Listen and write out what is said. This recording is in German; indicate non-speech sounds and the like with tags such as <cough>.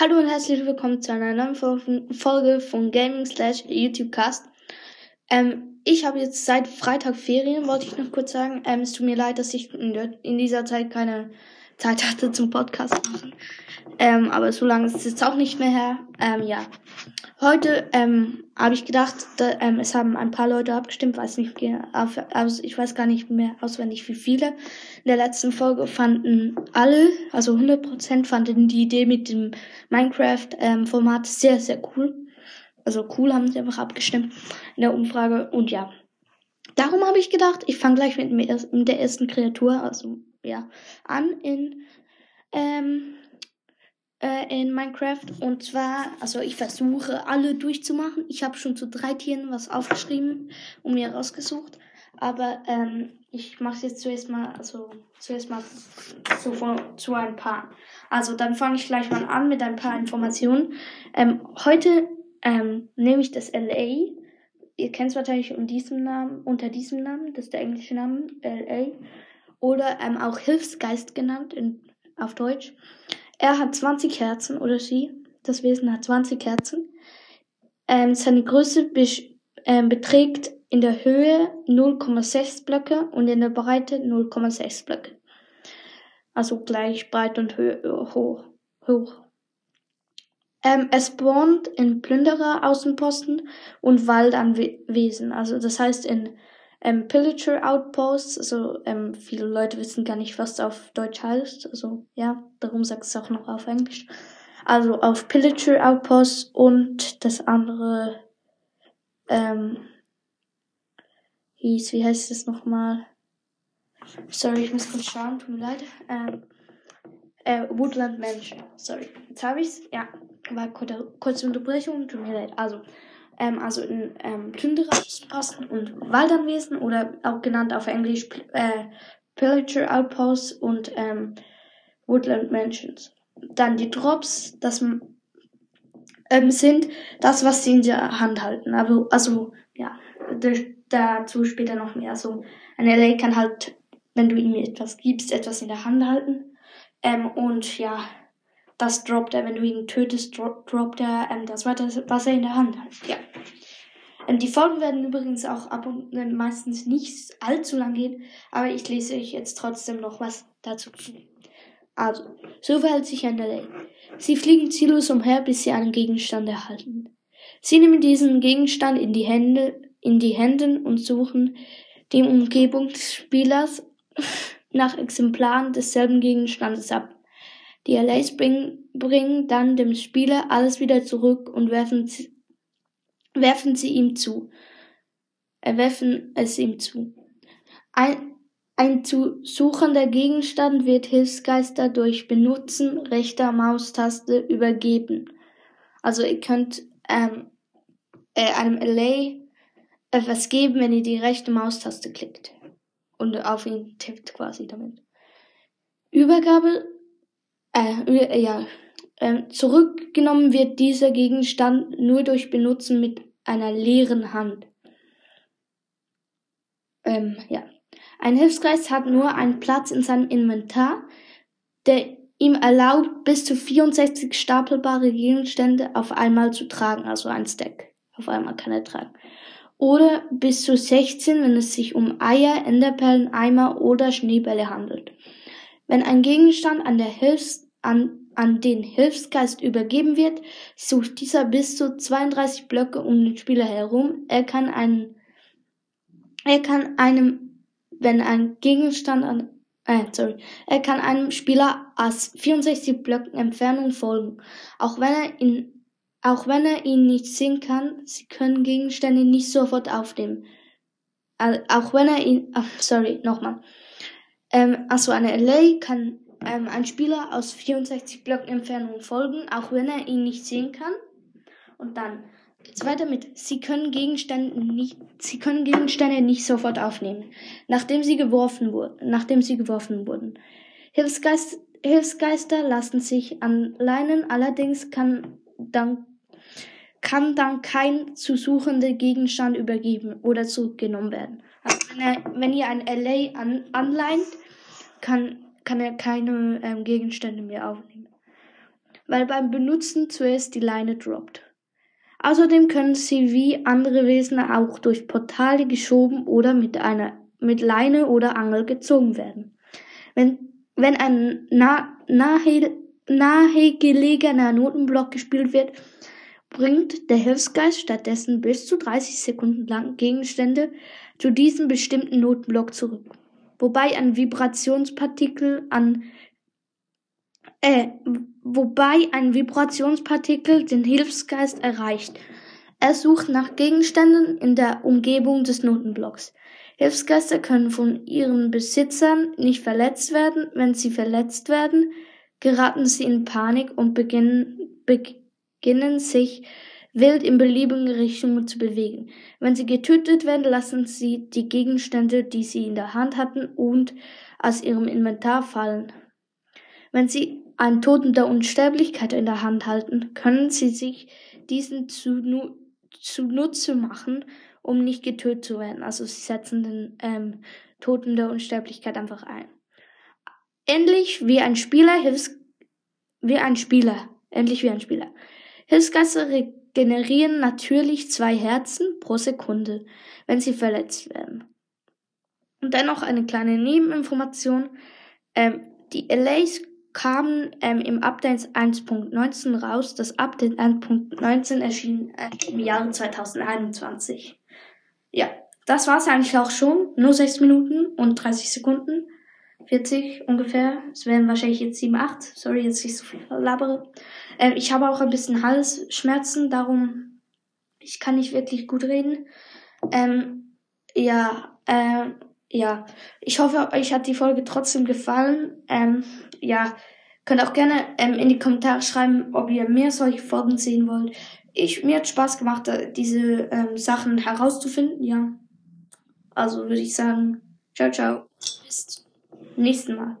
Hallo und herzlich willkommen zu einer neuen Folge von Gaming slash YouTube Cast. Ähm, ich habe jetzt seit Freitag Ferien, wollte ich noch kurz sagen. Ähm, es tut mir leid, dass ich in dieser Zeit keine Zeit hatte zum Podcast machen. Ähm, aber so lange ist es jetzt auch nicht mehr her. Ähm, ja. Heute ähm, habe ich gedacht, da, ähm, es haben ein paar Leute abgestimmt, weiß nicht also ich weiß gar nicht mehr auswendig, wie viele. In der letzten Folge fanden alle, also 100% fanden die Idee mit dem Minecraft-Format sehr, sehr cool. Also cool haben sie einfach abgestimmt in der Umfrage und ja. Darum habe ich gedacht, ich fange gleich mit, mit der ersten Kreatur, also ja, an in, ähm, äh, in Minecraft. Und zwar, also ich versuche alle durchzumachen. Ich habe schon zu drei Tieren was aufgeschrieben und mir rausgesucht. Aber ähm, ich mache jetzt zuerst mal, also zuerst mal zu, zu ein paar. Also dann fange ich gleich mal an mit ein paar Informationen. Ähm, heute ähm, nehme ich das LA. Ihr kennt es wahrscheinlich unter diesem Namen, unter diesem Namen, das ist der englische Name, LA oder ähm, auch Hilfsgeist genannt in, auf Deutsch. Er hat 20 Herzen oder sie, das Wesen hat 20 Herzen. Ähm, seine Größe be ähm, beträgt in der Höhe 0,6 Blöcke und in der Breite 0,6 Blöcke. Also gleich breit und Höhe, hoch. hoch. Ähm, es spawnt in Plünderer Außenposten und Waldanwesen. Also das heißt in ähm, Pillager Outposts, also ähm, viele Leute wissen gar nicht, was auf Deutsch heißt. Also ja, darum sagt es auch noch auf Englisch. Also auf Pillager Outposts und das andere ähm, hieß, wie heißt es nochmal? Sorry, ich muss kurz schauen, tut mir leid. Ähm, äh, Woodland Mansion. Sorry. Jetzt habe ich's. Ja, war kurze, kurze Unterbrechung, tut mir leid. Also, ähm, also in ähm, Plündererposten und Waldanwesen oder auch genannt auf Englisch äh, Pillager Outposts und ähm, Woodland Mansions. Dann die Drops, das ähm, sind das, was sie in der Hand halten. Aber, also, ja, dazu später noch mehr. Also, ein LA kann halt, wenn du ihm etwas gibst, etwas in der Hand halten. Ähm, und ja, das droppt er, wenn du ihn tötest, droppt er ähm, das weiter, was er in der Hand hat. Ja. Ähm, die Folgen werden übrigens auch ab und äh, meistens nicht allzu lang gehen, aber ich lese euch jetzt trotzdem noch was dazu zu. Also, so verhält sich ein Lay. Sie fliegen ziellos umher, bis sie einen Gegenstand erhalten. Sie nehmen diesen Gegenstand in die Hände, in die Händen und suchen die Umgebung des Spielers <laughs> nach Exemplaren desselben Gegenstandes ab. Die LAs bringen, bringen dann dem Spieler alles wieder zurück und werfen, sie, werfen sie ihm zu. Äh, werfen es ihm zu. Ein, ein zu suchender Gegenstand wird Hilfsgeister durch Benutzen rechter Maustaste übergeben. Also ihr könnt ähm, äh, einem LA etwas geben, wenn ihr die rechte Maustaste klickt und auf ihn tippt quasi damit. Übergabe äh, ja, äh, zurückgenommen wird dieser Gegenstand nur durch Benutzen mit einer leeren Hand. Ähm, ja. Ein Hilfsgeist hat nur einen Platz in seinem Inventar, der ihm erlaubt, bis zu 64 stapelbare Gegenstände auf einmal zu tragen, also ein Stack. Auf einmal kann er tragen. Oder bis zu 16, wenn es sich um Eier, Enderperlen, Eimer oder Schneebälle handelt. Wenn ein Gegenstand an, an, an den Hilfsgeist übergeben wird, sucht dieser bis zu 32 Blöcke um den Spieler herum. Er kann einen, er kann einem, wenn ein Gegenstand an, äh, sorry, er kann einem Spieler aus 64 Blöcken Entfernung folgen, auch wenn er ihn, auch wenn er ihn nicht sehen kann. Sie können Gegenstände nicht sofort aufnehmen. Äh, auch wenn er ihn, ach, sorry, nochmal. Ähm, also eine LA kann ähm, ein Spieler aus 64 Blöcken Entfernung folgen, auch wenn er ihn nicht sehen kann. Und dann geht's weiter mit, sie können Gegenstände nicht, sie können Gegenstände nicht sofort aufnehmen, nachdem sie geworfen wurden, nachdem sie geworfen wurden. Hilfsgeist, Hilfsgeister lassen sich anleinen, allerdings kann dann kann dann kein zu suchender Gegenstand übergeben oder zurückgenommen werden. Also wenn, er, wenn ihr ein LA an, anleint, kann, kann er keine ähm, Gegenstände mehr aufnehmen. weil beim Benutzen zuerst die Leine droppt. Außerdem können sie wie andere Wesen auch durch Portale geschoben oder mit einer mit Leine oder Angel gezogen werden. Wenn, wenn ein nah, nahe, nahegelegener Notenblock gespielt wird, bringt der Hilfsgeist stattdessen bis zu 30 Sekunden lang Gegenstände zu diesem bestimmten Notenblock zurück. Wobei ein Vibrationspartikel an äh, wobei ein Vibrationspartikel den Hilfsgeist erreicht. Er sucht nach Gegenständen in der Umgebung des Notenblocks. Hilfsgeister können von ihren Besitzern nicht verletzt werden. Wenn sie verletzt werden, geraten sie in Panik und beginnen, beginnen sich wild in beliebigen Richtungen zu bewegen. Wenn sie getötet werden, lassen sie die Gegenstände, die sie in der Hand hatten und aus ihrem Inventar fallen. Wenn sie einen Toten der Unsterblichkeit in der Hand halten, können sie sich diesen zu, zunutze machen um nicht getötet zu werden. Also sie setzen den ähm, Toten der Unsterblichkeit einfach ein. Ähnlich wie ein Spieler Hilfs wie ein Spieler, endlich wie ein Spieler. Hilfsgeister regenerieren natürlich zwei Herzen pro Sekunde, wenn sie verletzt werden. Und dann noch eine kleine Nebeninformation. Ähm, die LAs kamen ähm, im Update 1.19 raus. Das Update 1.19 erschien äh, im Jahre 2021 ja, das war's eigentlich auch schon. Nur 6 Minuten und 30 Sekunden. 40 ungefähr. Es werden wahrscheinlich jetzt 7, 8. Sorry, jetzt nicht so viel labere. Ähm, ich habe auch ein bisschen Halsschmerzen, darum ich kann nicht wirklich gut reden. Ähm, ja, äh, ja. Ich hoffe, euch hat die Folge trotzdem gefallen. Ähm, ja, könnt auch gerne ähm, in die Kommentare schreiben, ob ihr mehr solche Folgen sehen wollt ich, mir hat Spaß gemacht, diese ähm, Sachen herauszufinden, ja. Also würde ich sagen, ciao, ciao. Bis nächsten Mal.